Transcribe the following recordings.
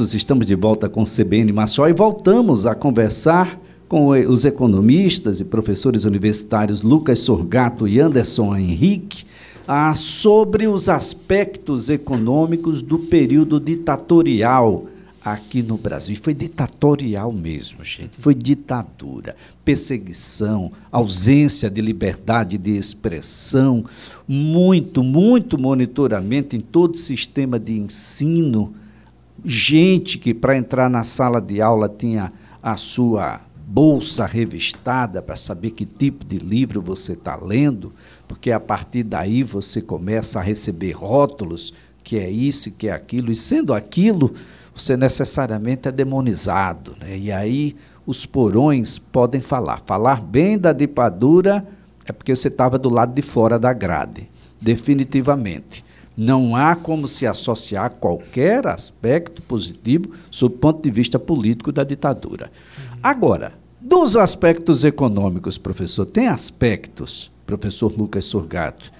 Estamos de volta com o CBN Maceió e voltamos a conversar com os economistas e professores universitários Lucas Sorgato e Anderson Henrique ah, sobre os aspectos econômicos do período ditatorial aqui no Brasil. E foi ditatorial mesmo, gente. Foi ditadura, perseguição, ausência de liberdade de expressão, muito, muito monitoramento em todo o sistema de ensino gente que para entrar na sala de aula tinha a sua bolsa revistada para saber que tipo de livro você está lendo, porque a partir daí você começa a receber rótulos que é isso, que é aquilo, e sendo aquilo, você necessariamente é demonizado. Né? E aí os porões podem falar. Falar bem da ditadura é porque você estava do lado de fora da grade, definitivamente. Não há como se associar qualquer aspecto positivo sob o ponto de vista político da ditadura. Agora, dos aspectos econômicos, professor, tem aspectos, professor Lucas Sorgato,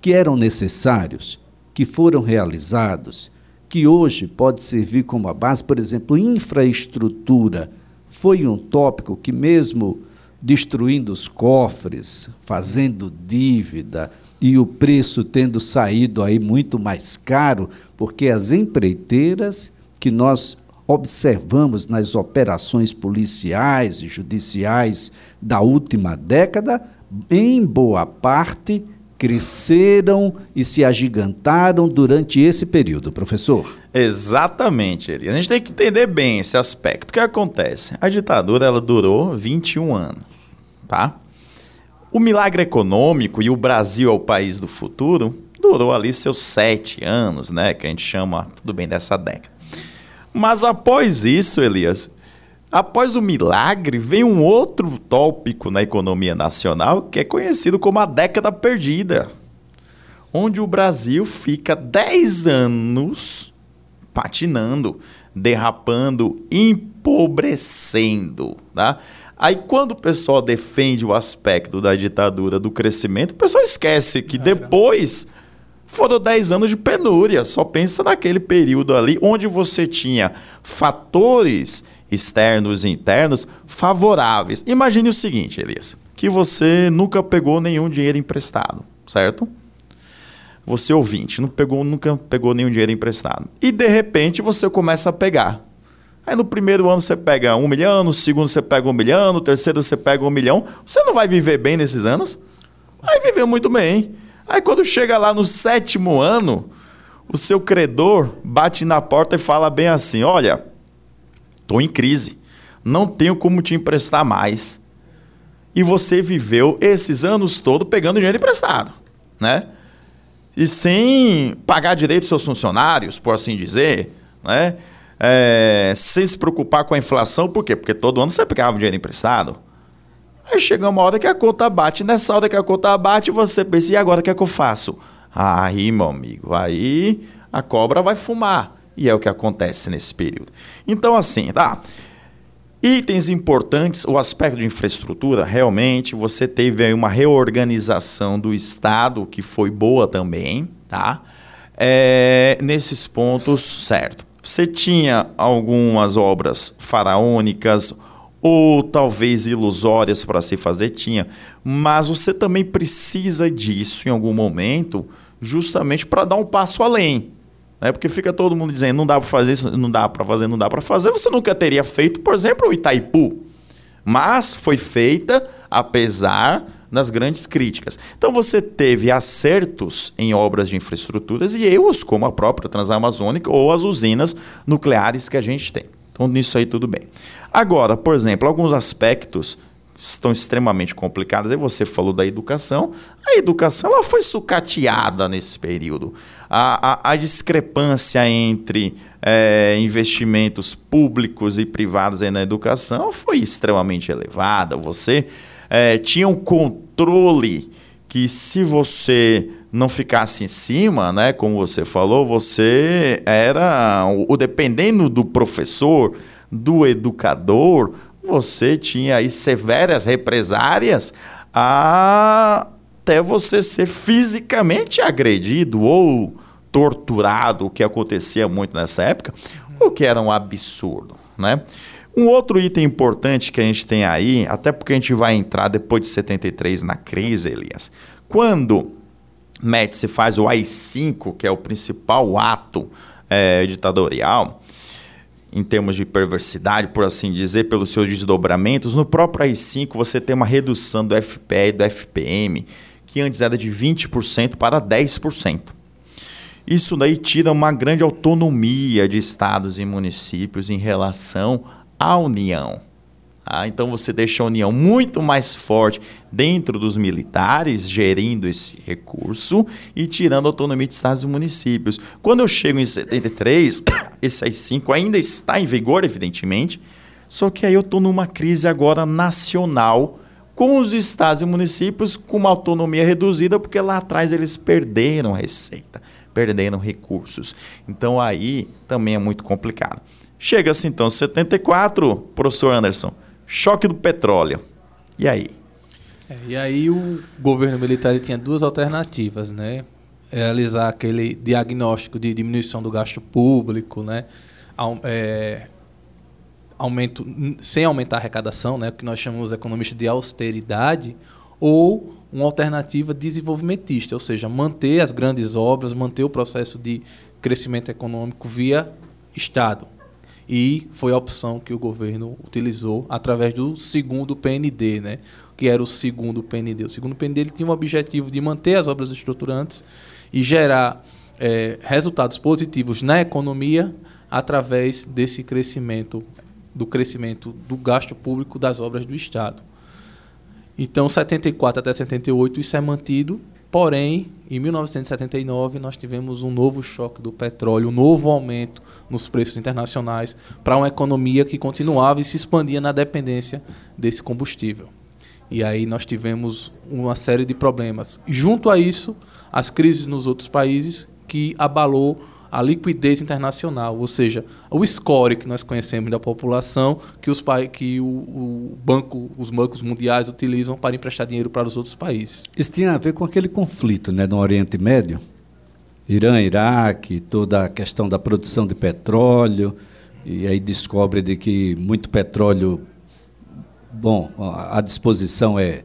que eram necessários, que foram realizados, que hoje pode servir como a base, por exemplo, infraestrutura foi um tópico que mesmo destruindo os cofres, fazendo dívida, e o preço tendo saído aí muito mais caro, porque as empreiteiras que nós observamos nas operações policiais e judiciais da última década, em boa parte cresceram e se agigantaram durante esse período, professor. Exatamente, Eli. A gente tem que entender bem esse aspecto. O que acontece? A ditadura ela durou 21 anos, tá? O milagre econômico e o Brasil é o país do futuro durou ali seus sete anos, né? Que a gente chama, tudo bem, dessa década. Mas após isso, Elias, após o milagre, vem um outro tópico na economia nacional que é conhecido como a década perdida, onde o Brasil fica dez anos patinando, derrapando, empobrecendo, tá? Aí quando o pessoal defende o aspecto da ditadura do crescimento, o pessoal esquece que depois foram 10 anos de penúria. Só pensa naquele período ali onde você tinha fatores externos e internos favoráveis. Imagine o seguinte, Elias, que você nunca pegou nenhum dinheiro emprestado, certo? Você ouvinte, não pegou, nunca pegou nenhum dinheiro emprestado. E de repente você começa a pegar. Aí no primeiro ano você pega um milhão, no segundo você pega um milhão, no terceiro você pega um milhão. Você não vai viver bem nesses anos? Vai viver muito bem. Aí quando chega lá no sétimo ano, o seu credor bate na porta e fala bem assim: Olha, estou em crise, não tenho como te emprestar mais. E você viveu esses anos todos pegando dinheiro emprestado, né? E sem pagar direito aos seus funcionários, por assim dizer, né? É, sem se preocupar com a inflação, por quê? Porque todo ano você pegava dinheiro emprestado. Aí chega uma hora que a conta bate. Nessa hora que a conta bate, você pensa, e agora o que é que eu faço? Aí, meu amigo, aí a cobra vai fumar. E é o que acontece nesse período. Então, assim, tá. Itens importantes, o aspecto de infraestrutura, realmente, você teve aí uma reorganização do Estado, que foi boa também, tá? É, nesses pontos, certo. Você tinha algumas obras faraônicas ou talvez ilusórias para se fazer, tinha, mas você também precisa disso em algum momento, justamente para dar um passo além. Né? Porque fica todo mundo dizendo, não dá para fazer isso, não dá para fazer, não dá para fazer. Você nunca teria feito, por exemplo, o Itaipu. Mas foi feita apesar nas grandes críticas. Então você teve acertos em obras de infraestruturas e erros, como a própria Transamazônica ou as usinas nucleares que a gente tem. Então nisso aí tudo bem. Agora, por exemplo, alguns aspectos estão extremamente complicados. Aí você falou da educação. A educação ela foi sucateada nesse período. A, a, a discrepância entre é, investimentos públicos e privados na educação foi extremamente elevada. Você é, tinha um controle que se você não ficasse em cima, né, como você falou, você era o dependendo do professor, do educador, você tinha aí severas represárias até você ser fisicamente agredido ou torturado, o que acontecia muito nessa época, o que era um absurdo, né? Um outro item importante que a gente tem aí, até porque a gente vai entrar depois de 73 na crise, Elias, quando Médici faz o AI-5, que é o principal ato é, ditatorial, em termos de perversidade, por assim dizer, pelos seus desdobramentos, no próprio AI-5 você tem uma redução do FPE e do FPM, que antes era de 20% para 10%. Isso daí tira uma grande autonomia de estados e municípios em relação à União. Ah, então você deixa a União muito mais forte dentro dos militares, gerindo esse recurso e tirando a autonomia de estados e municípios. Quando eu chego em 73, esse AI-5 ainda está em vigor, evidentemente, só que aí eu estou numa crise agora nacional com os estados e municípios com uma autonomia reduzida, porque lá atrás eles perderam receita, perderam recursos. Então aí também é muito complicado. Chega-se então 74, professor Anderson, choque do petróleo. E aí? É, e aí o governo militar tinha duas alternativas, né? Realizar aquele diagnóstico de diminuição do gasto público, né? É, aumento sem aumentar a arrecadação, né? O que nós chamamos economistas de austeridade, ou uma alternativa desenvolvimentista, ou seja, manter as grandes obras, manter o processo de crescimento econômico via Estado, e foi a opção que o governo utilizou através do segundo PND, né? que era o segundo PND. O segundo PND ele tinha o objetivo de manter as obras estruturantes e gerar é, resultados positivos na economia através desse crescimento, do crescimento do gasto público das obras do Estado. Então, 74 até 78 isso é mantido Porém, em 1979, nós tivemos um novo choque do petróleo, um novo aumento nos preços internacionais para uma economia que continuava e se expandia na dependência desse combustível. E aí nós tivemos uma série de problemas. Junto a isso, as crises nos outros países que abalou a liquidez internacional, ou seja, o score que nós conhecemos da população que, os, que o, o, banco, os bancos mundiais utilizam para emprestar dinheiro para os outros países. Isso tinha a ver com aquele conflito né, no Oriente Médio, Irã, Iraque, toda a questão da produção de petróleo, e aí descobre de que muito petróleo, bom, a disposição é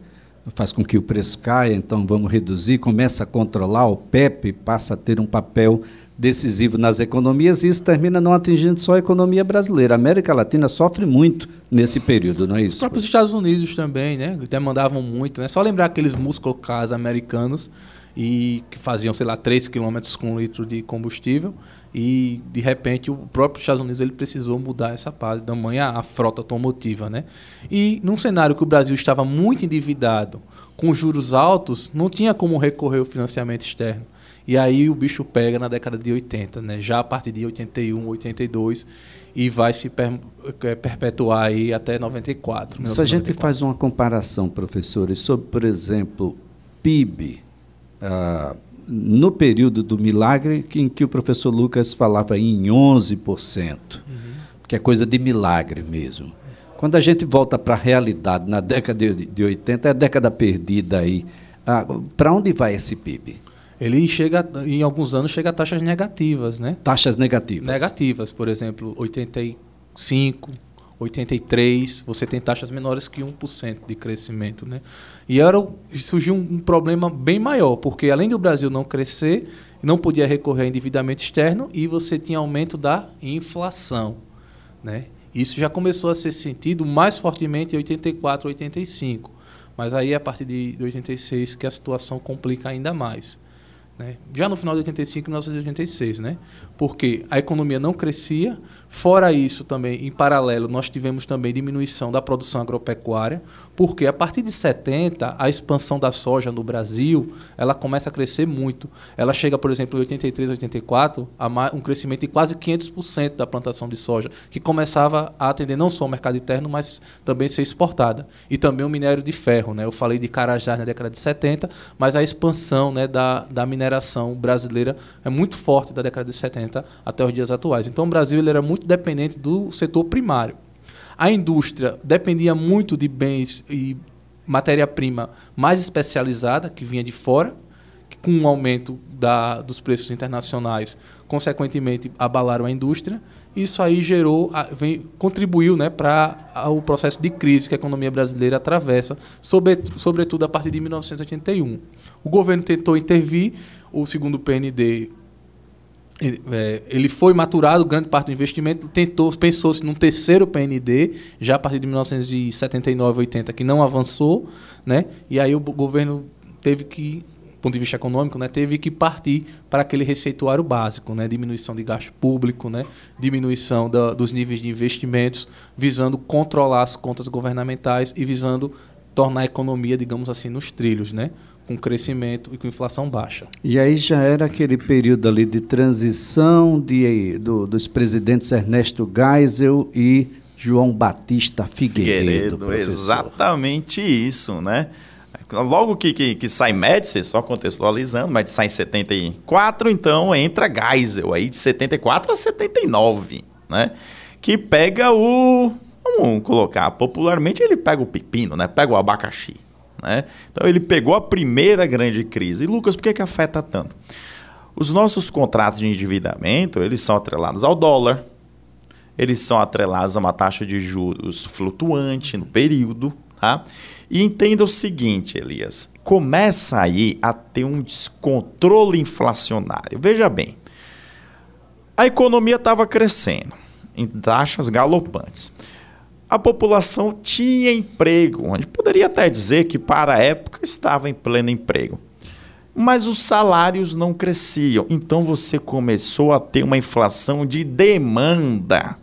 faz com que o preço caia, então vamos reduzir, começa a controlar, o PEP passa a ter um papel decisivo nas economias e isso termina não atingindo só a economia brasileira. A América Latina sofre muito nesse período, não é isso? Os próprios Estados Unidos também, né? Demandavam muito, né? Só lembrar aqueles muscle cars americanos e que faziam, sei lá, 3 km com um litro de combustível e de repente o próprio Estados Unidos ele precisou mudar essa parte da manhã a frota automotiva, né? E num cenário que o Brasil estava muito endividado, com juros altos, não tinha como recorrer ao financiamento externo. E aí o bicho pega na década de 80, né? Já a partir de 81, 82 e vai se per, é, perpetuar aí até 94. Se a gente faz uma comparação, professores, sobre, por exemplo, PIB, ah, no período do milagre, em que o professor Lucas falava em 11%, uhum. que é coisa de milagre mesmo. Quando a gente volta para a realidade, na década de, de 80, é a década perdida aí. Ah, para onde vai esse PIB? Ele chega, em alguns anos, chega a taxas negativas, né? Taxas negativas. Negativas, por exemplo, 85, 83, você tem taxas menores que 1% de crescimento, né? E era, surgiu um, problema bem maior, porque além do Brasil não crescer, não podia recorrer a endividamento externo e você tinha aumento da inflação, né? Isso já começou a ser sentido mais fortemente em 84, 85. Mas aí, a partir de 86, que a situação complica ainda mais. Né? Já no final de 85 e 1986, né? porque a economia não crescia, Fora isso, também, em paralelo, nós tivemos também diminuição da produção agropecuária, porque a partir de 70, a expansão da soja no Brasil, ela começa a crescer muito. Ela chega, por exemplo, em 83, 84, a um crescimento de quase 500% da plantação de soja, que começava a atender não só o mercado interno, mas também ser exportada. E também o minério de ferro. Né? Eu falei de Carajás na década de 70, mas a expansão né, da, da mineração brasileira é muito forte da década de 70 até os dias atuais. Então, o Brasil ele era muito muito dependente do setor primário. A indústria dependia muito de bens e matéria-prima mais especializada, que vinha de fora, que com o aumento da, dos preços internacionais, consequentemente, abalaram a indústria. Isso aí gerou, vem, contribuiu né, para o processo de crise que a economia brasileira atravessa, sobre, sobretudo a partir de 1981. O governo tentou intervir, o segundo PND ele, é, ele, foi maturado, grande parte do investimento, tentou, pensou-se num terceiro PND, já a partir de 1979, 80, que não avançou, né? E aí o governo teve que, ponto de vista econômico, né, teve que partir para aquele receituário básico, né? Diminuição de gasto público, né? Diminuição da, dos níveis de investimentos, visando controlar as contas governamentais e visando tornar a economia, digamos assim, nos trilhos, né? Com crescimento e com inflação baixa. E aí já era aquele período ali de transição de, do, dos presidentes Ernesto Geisel e João Batista Figueiredo. Figueiredo exatamente isso, né? Logo que, que, que sai Médici, só contextualizando, Médici sai em 74, então entra Geisel aí de 74 a 79, né? Que pega o... Vamos colocar popularmente, ele pega o pepino, né? Pega o abacaxi. Né? Então ele pegou a primeira grande crise. E Lucas, por que, que afeta tanto? Os nossos contratos de endividamento, eles são atrelados ao dólar, eles são atrelados a uma taxa de juros flutuante no período, tá? E entenda o seguinte, Elias, começa aí a ter um descontrole inflacionário. Veja bem, a economia estava crescendo em taxas galopantes a população tinha emprego, onde poderia até dizer que para a época estava em pleno emprego. Mas os salários não cresciam, então você começou a ter uma inflação de demanda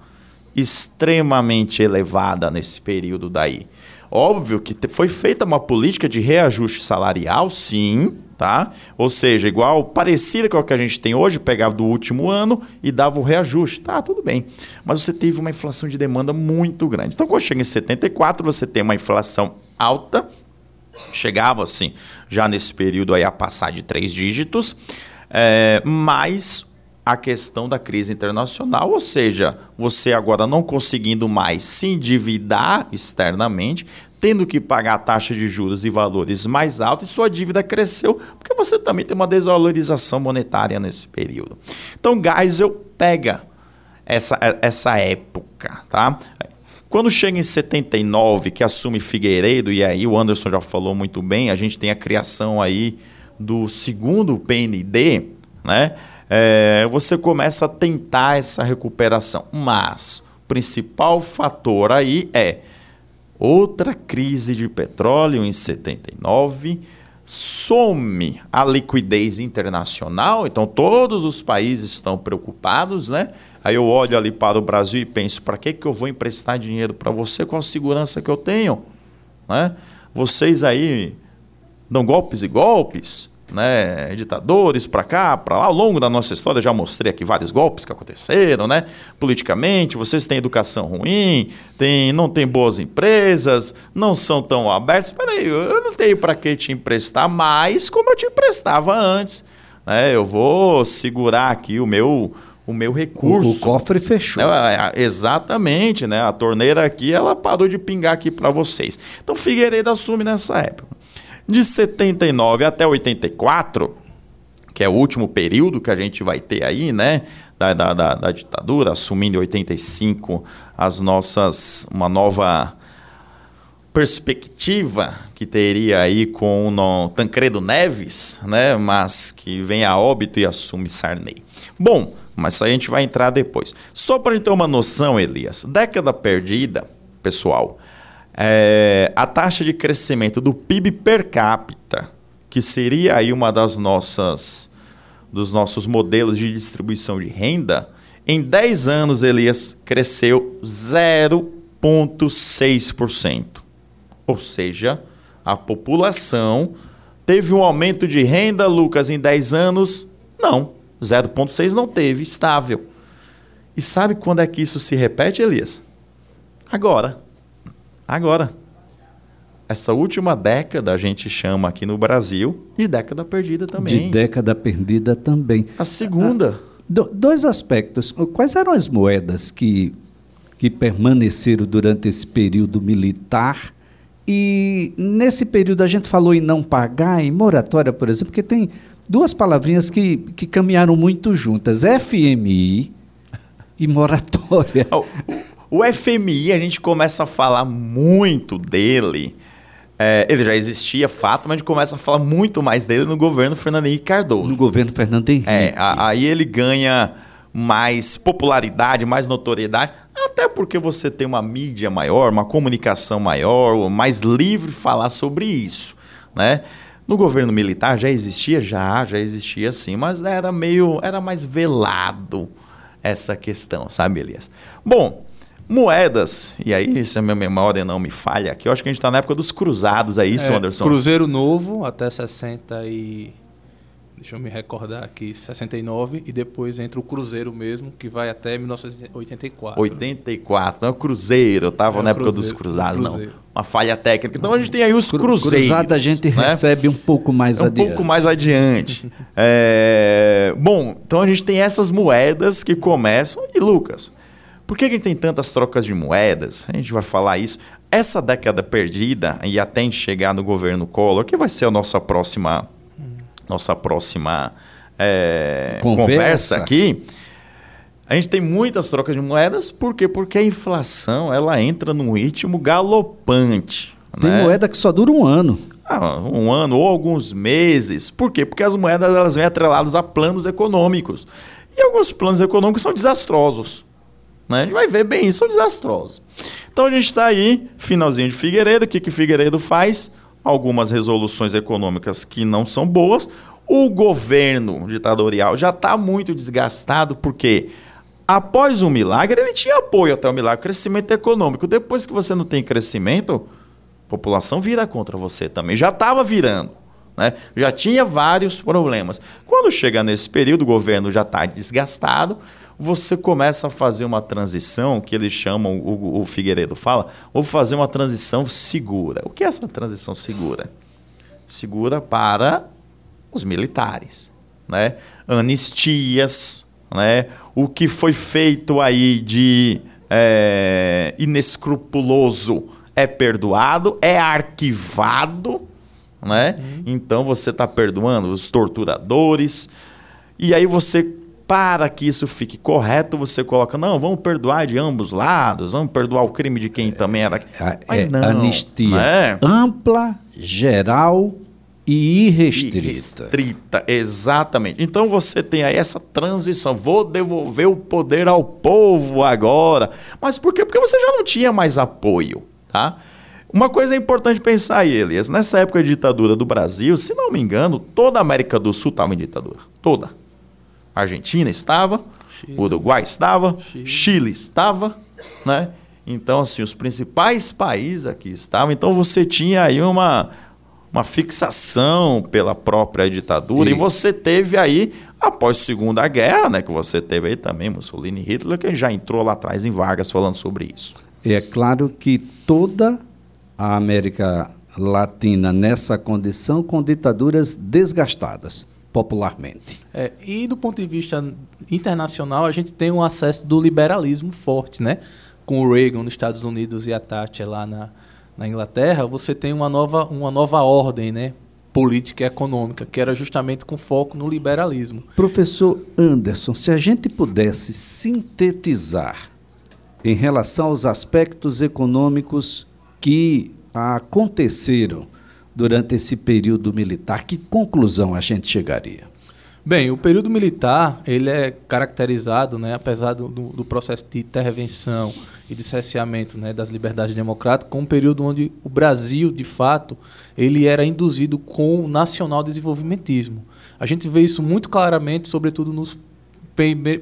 extremamente elevada nesse período daí. Óbvio que foi feita uma política de reajuste salarial, sim, tá? Ou seja, igual parecida com o que a gente tem hoje, pegava do último ano e dava o reajuste. Tá, tudo bem. Mas você teve uma inflação de demanda muito grande. Então, quando chega em 74, você tem uma inflação alta, chegava assim, já nesse período aí a passar de três dígitos, é, mas a questão da crise internacional, ou seja, você agora não conseguindo mais se endividar externamente, tendo que pagar taxa de juros e valores mais altos, e sua dívida cresceu, porque você também tem uma desvalorização monetária nesse período. Então, Geisel pega essa, essa época, tá? Quando chega em 79, que assume Figueiredo, e aí o Anderson já falou muito bem, a gente tem a criação aí do segundo PND, né? é, você começa a tentar essa recuperação. Mas o principal fator aí é outra crise de petróleo em 79, some a liquidez internacional, então todos os países estão preocupados, né? Aí eu olho ali para o Brasil e penso, para que, que eu vou emprestar dinheiro para você com a segurança que eu tenho? Né? Vocês aí dão golpes e golpes, né, ditadores para cá, para lá. Ao longo da nossa história, já mostrei aqui vários golpes que aconteceram, né? Politicamente, vocês têm educação ruim, tem, não tem boas empresas, não são tão abertos. Peraí, eu não tenho para que te emprestar mais como eu te emprestava antes. Né? Eu vou segurar aqui o meu o meu recurso. O, o cofre fechou. É, exatamente, né? A torneira aqui, ela parou de pingar aqui para vocês. Então Figueiredo assume nessa época. De 79 até 84, que é o último período que a gente vai ter aí, né? Da, da, da, da ditadura, assumindo em 85 as nossas. uma nova perspectiva que teria aí com o Tancredo Neves, né? Mas que vem a óbito e assume Sarney. Bom, mas isso aí a gente vai entrar depois. Só para gente ter uma noção, Elias, década perdida, pessoal, é, a taxa de crescimento do PIB per capita, que seria aí uma das nossas dos nossos modelos de distribuição de renda, em 10 anos Elias cresceu 0,6%. Ou seja, a população teve um aumento de renda, Lucas, em 10 anos? Não, 0,6 não teve, estável. E sabe quando é que isso se repete, Elias? Agora. Agora, essa última década a gente chama aqui no Brasil de década perdida também. De década perdida também. A segunda. Ah, do, dois aspectos. Quais eram as moedas que, que permaneceram durante esse período militar? E nesse período a gente falou em não pagar, em moratória, por exemplo, porque tem duas palavrinhas que, que caminharam muito juntas: FMI e moratória. O, FMI, a gente começa a falar muito dele. É, ele já existia, fato, mas a gente começa a falar muito mais dele no governo Fernando Henrique Cardoso. No governo Fernando Henrique. É, a, aí ele ganha mais popularidade, mais notoriedade, até porque você tem uma mídia maior, uma comunicação maior, mais livre falar sobre isso, né? No governo militar já existia, já, já existia sim, mas era meio, era mais velado essa questão, sabe, Elias? Bom, moedas, e aí se a minha memória não me falha aqui, eu acho que a gente está na época dos cruzados, é isso, é, Anderson? Cruzeiro Novo até 60 e deixa eu me recordar aqui, 69, e depois entra o Cruzeiro mesmo, que vai até 1984. 84, não é o Cruzeiro, eu estava é na época cruzeiro, dos Cruzados, não. Uma falha técnica. Então a gente tem aí os Cruzeiros. Cruzado a gente né? recebe um pouco mais é um adiante. Um pouco mais adiante. é... Bom, então a gente tem essas moedas que começam. E Lucas, por que a gente tem tantas trocas de moedas? A gente vai falar isso. Essa década perdida, e até chegar no governo Collor, que vai ser a nossa próxima nossa próxima é, conversa. conversa aqui, a gente tem muitas trocas de moedas, por quê? Porque a inflação ela entra num ritmo galopante. Tem né? moeda que só dura um ano. Ah, um ano ou alguns meses. Por quê? Porque as moedas elas vêm atreladas a planos econômicos. E alguns planos econômicos são desastrosos. Né? A gente vai ver bem isso, são desastrosos. Então a gente está aí, finalzinho de Figueiredo. O que, que Figueiredo faz? algumas resoluções econômicas que não são boas. O governo ditatorial já está muito desgastado, porque após o milagre, ele tinha apoio até o milagre, crescimento econômico. Depois que você não tem crescimento, a população vira contra você também. Já estava virando. Né? Já tinha vários problemas. Quando chega nesse período, o governo já está desgastado, você começa a fazer uma transição, que eles chamam, o, o Figueiredo fala, vou fazer uma transição segura. O que é essa transição segura? Segura para os militares. Né? Anistias, né? o que foi feito aí de é, inescrupuloso é perdoado, é arquivado, né? Uhum. Então você está perdoando os torturadores, e aí você para que isso fique correto, você coloca, não, vamos perdoar de ambos lados, vamos perdoar o crime de quem é, também era. É, Mas não. Anistia é? ampla, geral e irrestrita. Irrestrita, exatamente. Então você tem aí essa transição. Vou devolver o poder ao povo agora. Mas por quê? Porque você já não tinha mais apoio, tá? Uma coisa é importante pensar aí, Elias. Nessa época de ditadura do Brasil, se não me engano, toda a América do Sul estava em ditadura. Toda. Argentina estava, Chile. Uruguai estava, Chile. Chile estava, né? Então, assim, os principais países aqui estavam. Então, você tinha aí uma, uma fixação pela própria ditadura. E... e você teve aí, após a Segunda Guerra, né? Que você teve aí também Mussolini e Hitler, que já entrou lá atrás em Vargas falando sobre isso. É claro que toda a América Latina nessa condição com ditaduras desgastadas popularmente. É, e do ponto de vista internacional, a gente tem um acesso do liberalismo forte, né? Com o Reagan nos Estados Unidos e a Thatcher lá na, na Inglaterra, você tem uma nova, uma nova ordem, né? Política e econômica, que era justamente com foco no liberalismo. Professor Anderson, se a gente pudesse sintetizar em relação aos aspectos econômicos que aconteceram durante esse período militar, que conclusão a gente chegaria? Bem, o período militar ele é caracterizado, né, apesar do, do processo de intervenção e de cerceamento né, das liberdades democráticas, como um período onde o Brasil, de fato, ele era induzido com o nacional desenvolvimentismo. A gente vê isso muito claramente, sobretudo nos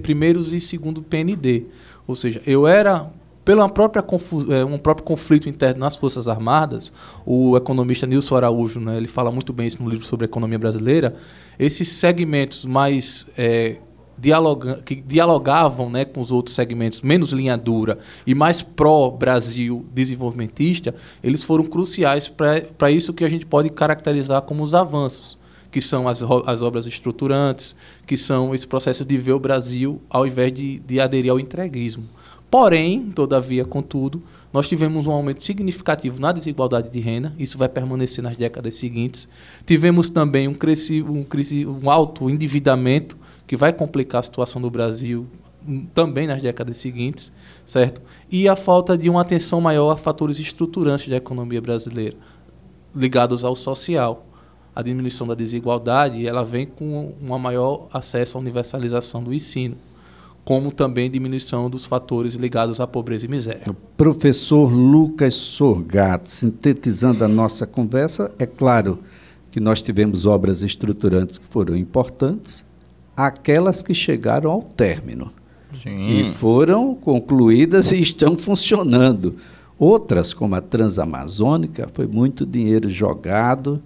primeiros e segundo PND. Ou seja, eu era pelo própria é, um próprio conflito interno nas Forças Armadas, o economista Nilson Araújo, né, ele fala muito bem isso no livro sobre a economia brasileira, esses segmentos mais é, dialoga que dialogavam né, com os outros segmentos menos linha dura e mais pró-Brasil desenvolvimentista, eles foram cruciais para isso que a gente pode caracterizar como os avanços, que são as, as obras estruturantes, que são esse processo de ver o Brasil ao invés de, de aderir ao entreguismo. Porém, todavia, contudo, nós tivemos um aumento significativo na desigualdade de renda, isso vai permanecer nas décadas seguintes. Tivemos também um, cresci, um, cresci, um alto endividamento, que vai complicar a situação do Brasil também nas décadas seguintes, certo? E a falta de uma atenção maior a fatores estruturantes da economia brasileira, ligados ao social. A diminuição da desigualdade, ela vem com um maior acesso à universalização do ensino, como também diminuição dos fatores ligados à pobreza e miséria. O professor Lucas Sorgato, sintetizando a nossa conversa, é claro que nós tivemos obras estruturantes que foram importantes, aquelas que chegaram ao término. Sim. E foram concluídas e estão funcionando. Outras, como a Transamazônica, foi muito dinheiro jogado,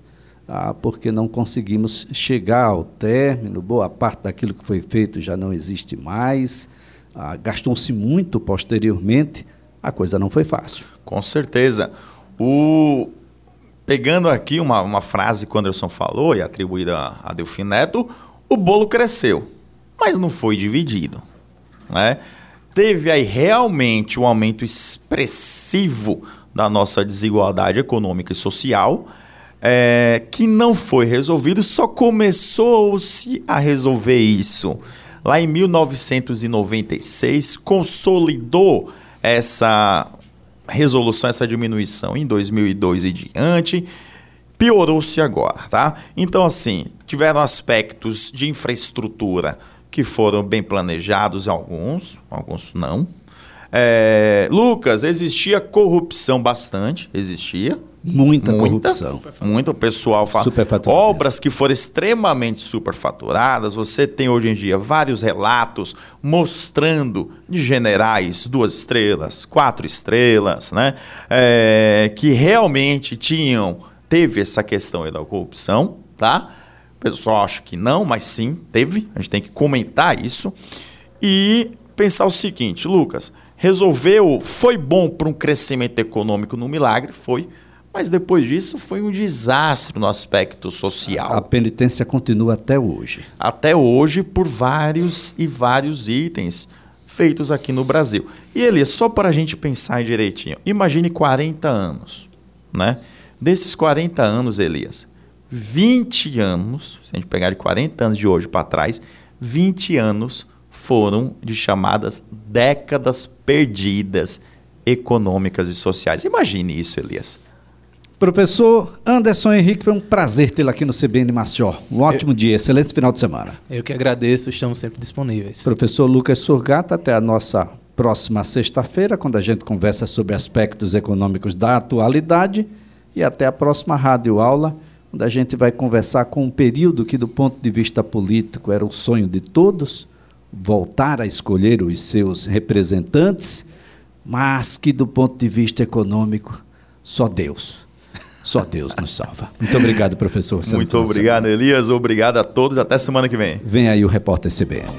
ah, porque não conseguimos chegar ao término. Boa parte daquilo que foi feito já não existe mais. Ah, Gastou-se muito posteriormente. A coisa não foi fácil. Com certeza. O... Pegando aqui uma, uma frase que o Anderson falou e atribuída a Delfim Neto, o bolo cresceu, mas não foi dividido. Né? Teve aí realmente um aumento expressivo da nossa desigualdade econômica e social, é, que não foi resolvido, só começou-se a resolver isso lá em 1996, consolidou essa resolução, essa diminuição em 2002 e diante, piorou-se agora, tá? Então, assim, tiveram aspectos de infraestrutura que foram bem planejados, alguns, alguns não. É, Lucas, existia corrupção bastante, existia. Muita, muita corrupção. Muito pessoal fala. Obras que foram extremamente superfaturadas. Você tem hoje em dia vários relatos mostrando de generais duas estrelas, quatro estrelas, né? É, que realmente tinham, teve essa questão da corrupção, tá? pessoal acha que não, mas sim, teve. A gente tem que comentar isso. E pensar o seguinte, Lucas, resolveu, foi bom para um crescimento econômico no milagre, foi. Mas depois disso foi um desastre no aspecto social. A penitência continua até hoje. Até hoje, por vários e vários itens feitos aqui no Brasil. E Elias, só para a gente pensar direitinho, imagine 40 anos, né? Desses 40 anos, Elias, 20 anos, se a gente pegar de 40 anos de hoje para trás, 20 anos foram de chamadas décadas perdidas econômicas e sociais. Imagine isso, Elias. Professor Anderson Henrique, foi um prazer tê-lo aqui no CBN Maceió. Um ótimo eu, dia, excelente final de semana. Eu que agradeço, estamos sempre disponíveis. Professor Lucas Surgata, até a nossa próxima sexta-feira, quando a gente conversa sobre aspectos econômicos da atualidade. E até a próxima rádio aula onde a gente vai conversar com um período que, do ponto de vista político, era o sonho de todos, voltar a escolher os seus representantes, mas que, do ponto de vista econômico, só Deus. Só Deus nos salva. Muito obrigado, professor. Muito obrigado, Elias. Obrigado a todos. Até semana que vem. Vem aí o repórter CBN.